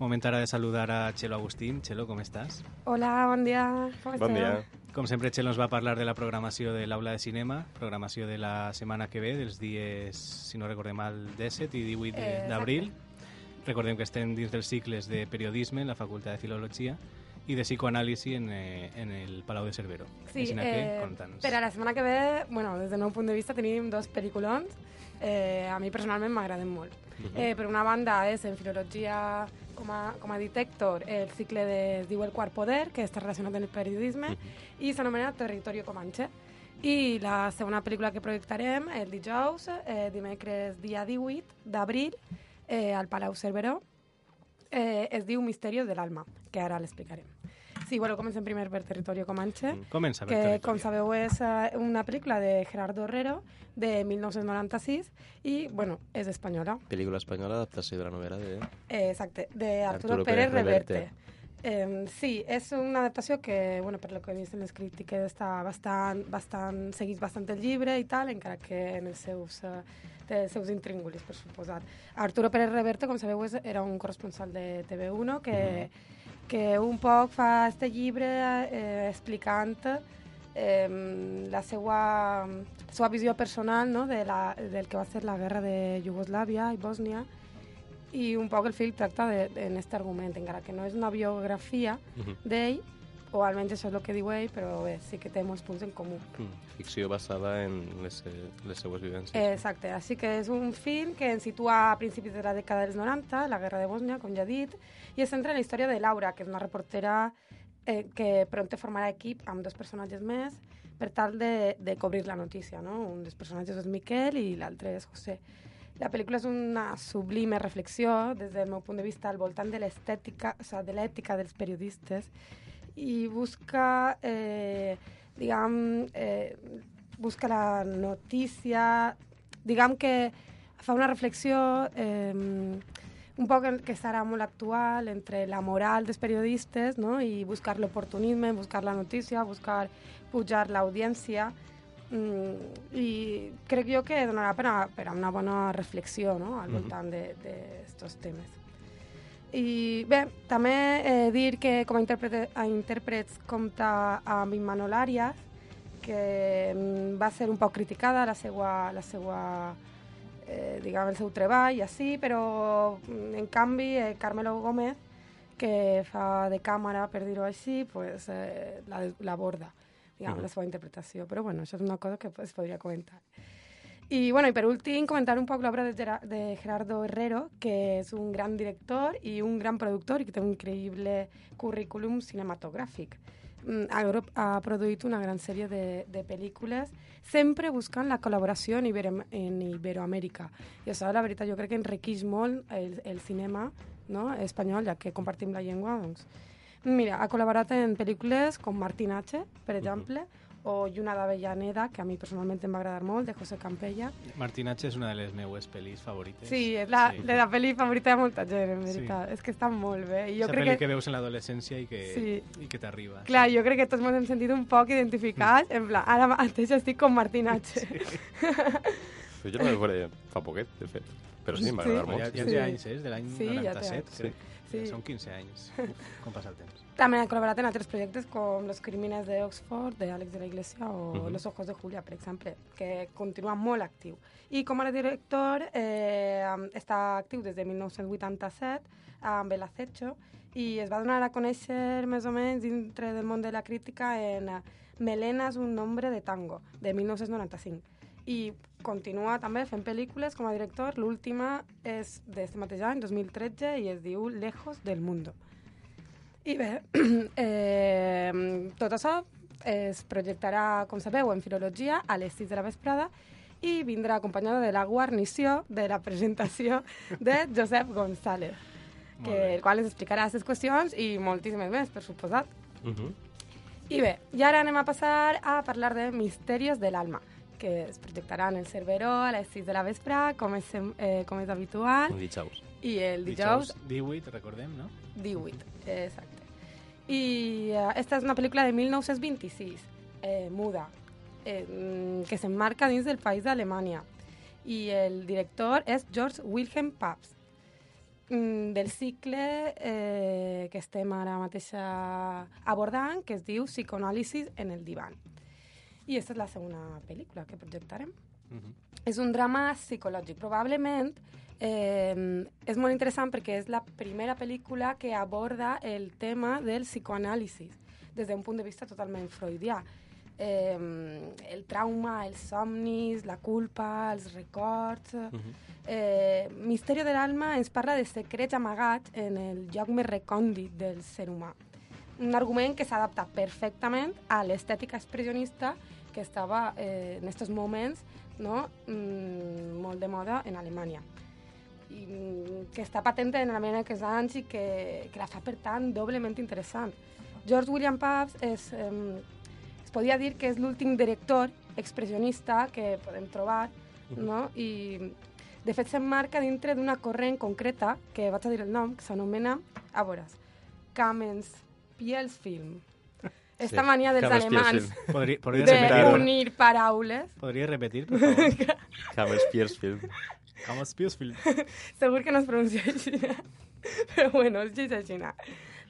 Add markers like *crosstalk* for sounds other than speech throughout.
Moment ara de saludar a Chelo Agustín. Chelo, com estàs? Hola, bon dia. Com Bon dia. Com sempre, Chelo ens va parlar de la programació de l'Aula de Cinema, programació de la setmana que ve, dels dies, si no recordem mal, 17 i 18 de- Eh, d'abril. Recordem que estem dins dels cicles de periodisme en la Facultat de Filologia i de psicoanàlisi en, eh, en el Palau de Cervero. Sí, que, eh, conta'ns. per a la setmana que ve, bueno, des del meu punt de vista, tenim dos pel·lículons. Eh, a mi personalment m'agraden molt. eh, per una banda és en filologia com a, com a dit Héctor, el cicle de, es diu El quart poder, que està relacionat amb el periodisme, i s'anomena Territorio Comanche. I la segona pel·lícula que projectarem el dijous, eh, dimecres dia 18 d'abril, eh, al Palau Cerveró, eh, es diu Misterios de l'alma, que ara l'explicarem. Sí, bueno, comencem primer per Territorio Comanche, Comença per que, territori. com sabeu, és eh, una pel·lícula de Gerardo Herrero, de 1996, i, bueno, és espanyola. Pel·lícula espanyola, adaptació de la novel·la de... Eh, exacte, de Arturo, Arturo Pérez, Pérez Reverte. Reverte. Eh, sí, és una adaptació que, bueno, per lo que he vist en les crítiques, està bastant, bastant, segueix bastant el llibre i tal, encara que en els seus, eh, té els seus intríngulis, per suposat. Arturo Pérez Reverte, com sabeu, és, era un corresponsal de TV1 que, que un poc fa este llibre eh, explicant eh, la seva, la seva visió personal no? de la, del que va ser la guerra de Iugoslàvia i Bòsnia i un poc el film tracta de, de, en aquest argument, encara que no és una biografia d'ell, o almenys això és el que diu ell, però bé, sí que té molts punts en comú. Mm, Ficció basada en les, les seues vivències. Exacte, així que és un film que ens situa a principis de la dècada dels 90, la guerra de Bòsnia, com ja he dit, i es centra en la història de Laura, que és una reportera eh, que pronte formarà equip amb dos personatges més per tal de, de cobrir la notícia. No? Un dels personatges és Miquel i l'altre és José. La pel·lícula és una sublime reflexió, des del meu punt de vista, al voltant de l'estètica, o sigui, de l'ètica dels periodistes, i busca, eh, diguem, eh, busca la notícia, diguem que fa una reflexió eh, un poc que serà molt actual entre la moral dels periodistes no? i buscar l'oportunisme, buscar la notícia, buscar pujar l'audiència mm, i crec jo que donarà per a, per a una bona reflexió no? al voltant d'aquests temes. I bé, també eh, dir que com a, intèrprete, a intèrprets compta amb Immanuel Arias, que mm, va ser un poc criticada la seva, la seva eh, diguem, el seu treball i així, però mm, en canvi eh, Carmelo Gómez, que fa de càmera, per dir-ho així, pues, eh, la- l'aborda, diguem, la seva interpretació. Però bueno, això és una cosa que es podria comentar. I, bueno, i per últim, comentar un poc l'obra de, Gera de Gerardo Herrero, que és un gran director i un gran productor i que té un increïble currículum cinematogràfic. Mm, Ha, ha produït una gran sèrie de, de pel·lícules, sempre buscant la col·laboració en, Ibero, en Iberoamèrica. I això, la veritat, jo crec que enriqueix molt el, el cinema no? espanyol, ja que compartim la llengua. Doncs. Mira, ha col·laborat en pel·lícules com Martín H., per exemple, o Lluna d'Avellaneda, que a mi personalment em va agradar molt, de José Campella. Martinatge és una de les meues pel·lis favorites. Sí, és la, Sí. sí. la pel·li favorita de molta gent, en Sí. veritat. És que està molt bé. I jo Esa crec pel·li que, que veus en l'adolescència i que, Sí. i que t'arriba. clar, sí. jo crec que tots ens hem sentit un poc identificats. En plan, ara mateix estic com Martín H. Però jo no la veuré fa poquet, de fet. Però sí, m'ha Sí. agradat Ja, molt. ja Sí. té anys, eh? És de l'any Sí, ja té 97, anys. crec. Sí. Són 15 anys. Uf, *laughs* com passa el temps. També ha col·laborat en altres projectes com Los crímenes de Oxford, de Àlex de la Iglesia, o Mhm. Los ojos de Julia, per exemple, que continua molt actiu. I com a director eh, està actiu des de 1987 amb El Acecho i es va donar a conèixer més o menys dintre del món de la crítica en eh, Melena és un nombre de tango, de 1995. I continua també fent pel·lícules com a director. L'última és d'este mateix any, 2013, i es diu Lejos del Mundo. I bé, *clears throat* eh, tot això es projectarà, com sabeu, en filologia a les 6 de la vesprada i vindrà acompanyada de la guarnició de la presentació de Josep González, que, el qual ens explicarà aquestes qüestions i moltíssimes més, per suposat. Mhm. I bé, i ara anem a passar a parlar de Misterios del Alma, que es projectaran el Cerveró a les 6 de la vesprà, com és, eh, com és habitual, Un dijous. i el dijous 18, recordem, no? 18, exacte. I uh, esta és una pel·lícula de 1926, eh, muda, eh, mm, que s'emmarca dins del país d'Alemanya. I el director és George Wilhelm Pabst, mm, del cicle eh, que estem ara mateix abordant, que es diu Psicoanàlisis en el divan. I aquesta és la segona pel·lícula que projectarem Mhm. és un drama psicològic. Probablement eh, és molt interessant perquè és la primera pel·lícula que aborda el tema del psicoanàlisis des d'un punt de vista totalment freudià. Eh, el trauma, els somnis, la culpa, els records... Mhm. Eh, Misteri de l'alma ens parla de secrets amagats en el lloc més recòndit del ser humà. Un argument que s'adapta perfectament a l'estètica expressionista que estava eh, en aquests moments no? mm, molt de moda en Alemanya i que està patent en Alemanya aquests anys i que, que la fa, per tant, doblement interessant. George William Pabst és, eh, es podia dir que és l'últim director expressionista que podem trobar, no? I, de fet, s'emmarca dintre d'una corrent concreta, que vaig a dir el nom, que s'anomena, a veure, Kamens Pielsfilm. Esta Sí, mania dels Kamens alemans. Podria, podria, repetir, d'unir paraules. podria repetir, per favor? *laughs* Camels Piercefield. Com es Spielsfield. *laughs* Segur que no es pronuncia així. *laughs* Però bueno, es dice així.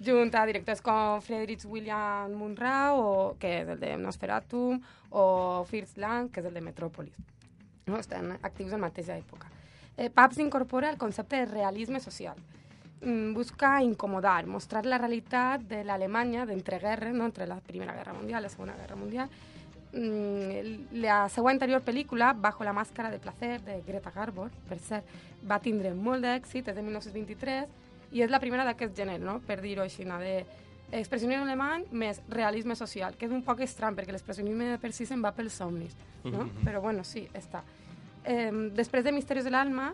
Junt a directors com Friedrich William Munrau, o, que és el de Nosferatu, o Fritz Lang, que és el de Metropolis. No? Estan actius en mateixa època. Eh, Pabst incorpora el concepte de realisme social. Mm, busca incomodar, mostrar la realitat de l'Alemanya d'entreguerres, no? entre la Primera Guerra Mundial i la Segona Guerra Mundial, la seva anterior pel·lícula, Bajo la màscara de placer, de Greta Garbo, per cert, va tindre molt d'èxit, és de 1923, i és la primera d'aquest gènere, no? per dir-ho així, no? de expressionisme alemany més realisme social, que és un poc estrany, perquè l'expressionisme per si se'n va pels somnis, no? però bueno, sí, està. Eh, després de Misteris de l'Alma,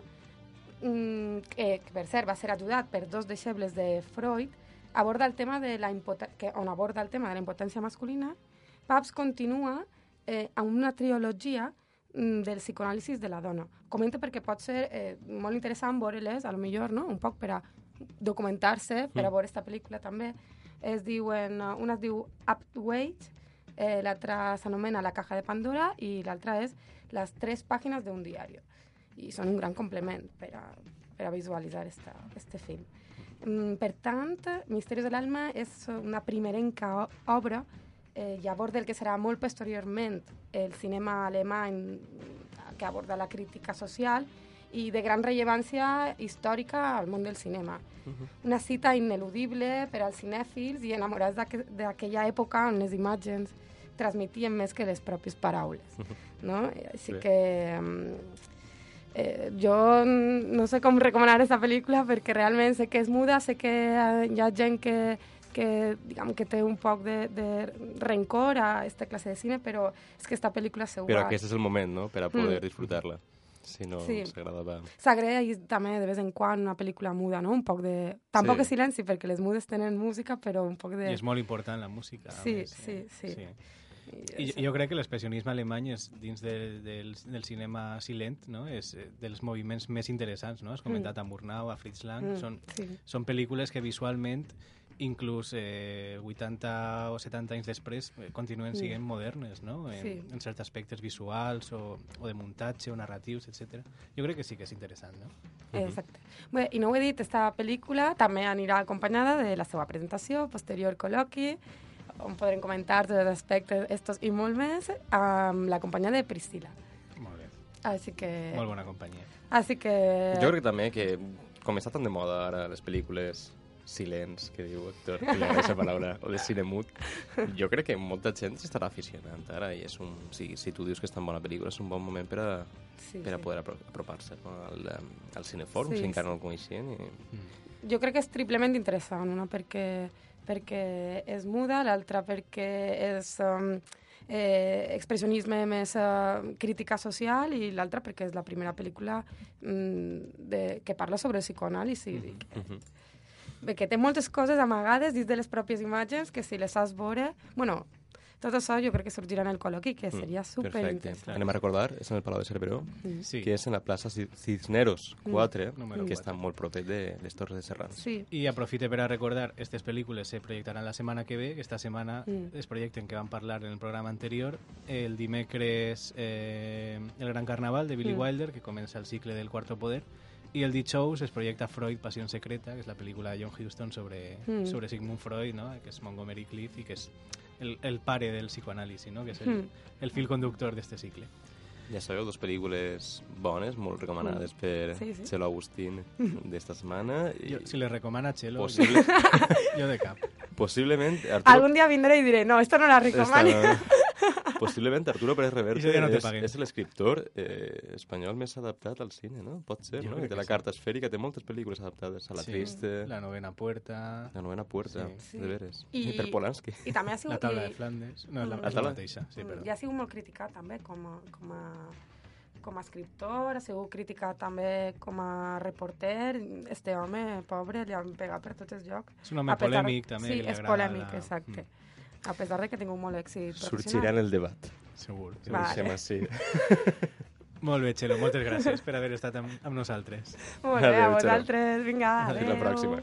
mm, que, per cert va ser ajudat per dos deixebles de Freud, aborda el tema de la que, on aborda el tema de la impotència masculina, Pabst continua eh, amb una trilogia mm, del psicoanàlisis de la dona. Comenta perquè pot ser eh, molt interessant veure-les, a lo millor, no? un poc per a documentar-se, per a veure esta pel·lícula també. Es diuen, eh, una es diu Up Wait, eh, l'altra s'anomena La caja de Pandora i l'altra és Les tres pàgines d'un diari. I són un gran complement per a, per a visualitzar esta, este film. Mm, per tant, Misteris de l'Alma és una primerenca obra eh, i aborda el que serà molt posteriorment el cinema alemany que aborda la crítica social i de gran rellevància històrica al món del cinema. Una cita ineludible per als cinèfils i enamorats d'aqu- d'aquella època on les imatges transmetien més que les pròpies paraules. No? Així Sí. que mm, eh, jo no sé com recomanar aquesta pel·lícula perquè realment sé que és muda, sé que hi ha gent que, que, diguem, que té un poc de, de rencor a aquesta classe de cine, però és que aquesta pel·lícula segur Però aquest és el moment, no?, per a poder Mm. disfrutar-la. Si no Sí. s'agradava... S'agraeix també de vez en quan una pel·lícula muda, no? Un poc de... Tampoc Sí. és silenci, perquè les mudes tenen música, però un poc de... I és molt important la música. Sí, més, sí, eh? sí. I jo crec que l'expressionisme alemany és, dins de, del, del cinema silent no? és eh, dels moviments més interessants. No? Has comentat a Murnau, a Fritz Lang. Mm, Són, sí. són pel·lícules que visualment inclús eh, 80 o 70 anys després eh, continuen Mm. sent modernes no? en, Sí. en certs aspectes visuals o, o de muntatge o narratius, etc. Jo crec que sí que és interessant. No? Exacte. Bé, I no ho he dit, esta pel·lícula també anirà acompanyada de la seva presentació, posterior col·loqui, on podrem comentar tots els aspectes estos i molt més, amb la companyia de Priscila. Molt bé. Així que... Molt bona companyia. Així que... Jo crec també que, com està tan de moda ara les pel·lícules silents, que diu Héctor, que li agrada aquesta paraula, o de cine mut, jo crec que molta gent s'estarà aficionant ara i és un, si, si tu dius que és tan bona pel·lícula és un bon moment per a, Sí, per a poder apro apropar-se no? al, em, al cinefòrum, Sí, si encara sí. no el coneixien. I... Jo crec que és triplement interessant, una perquè, perquè és muda, l'altra perquè és, um, eh, expressionisme més eh, crítica social i l'altra perquè és la primera pel·lícula mm, de, que parla sobre psicoanàlisi. Mm Mhm. -hmm. Que té moltes coses amagades dins de les pròpies imatges que si les saps veure... Bueno, tot això jo crec que sorgirà en el col·loqui, que seria Mm, Perfecte. superinteressant. Anem a recordar, és en el Palau de Cerveró, Sí. que és en la plaça Ci- Cisneros 4, Número que està molt propet de les Torres de Serrans. Sí. I aprofite per a recordar, aquestes pel·lícules se projectaran la setmana que ve, que esta setmana Mm. es projecten que vam parlar en el programa anterior, el dimecres eh, El Gran Carnaval de Billy Mm. Wilder, que comença el cicle del Cuarto Poder, i el dijous es projecta Freud, Passió secreta, que és la pel·lícula de John Huston sobre, Mm. sobre Sigmund Freud, no? que és Montgomery Clift i que és el, el pare del psicoanàlisi, no? que és el, Mm. el fil conductor d'este cicle. Ja sabeu, dos pel·lícules bones, molt recomanades per Sí, sí. Txelo Agustín d'esta setmana. I Jo, si le recomana Chelo, possible, jo, de cap. *laughs* possiblement... Arturo, Algun dia vindré i diré, no, esto no la recomani. Esta- Possiblement Arturo Pérez Reverte no és, és l'escriptor eh, espanyol més adaptat al cine, no? Pot ser, Jo no? I que la sí. carta esfèrica té moltes pel·lícules adaptades. A La Sí, Triste, La novena puerta, La novena puerta, Sí. de veres. I- I, per Polanski. I també ha *laughs* sigut... la taula i- de Flandes... No, és la, Mm. la mateixa, sí, perdó. Ja ha sigut molt criticat també com a, com a, com a escriptor, ha sigut criticat també com a reporter. Este home, pobre, li han pegat per tots els llocs. És un home A pesar- polèmic, també. Sí, és polèmic, la- exacte. Mm, A pesar de que ha tingut molt èxit Sorgirà professional. en el debat. segur. Ho Vale. deixem així. *laughs* Molt bé, Txelo, moltes gràcies per haver estat amb, amb nosaltres. Molt bé, a Adéu, Xaroc. vosaltres. Vinga, Fins adéu. la pròxima.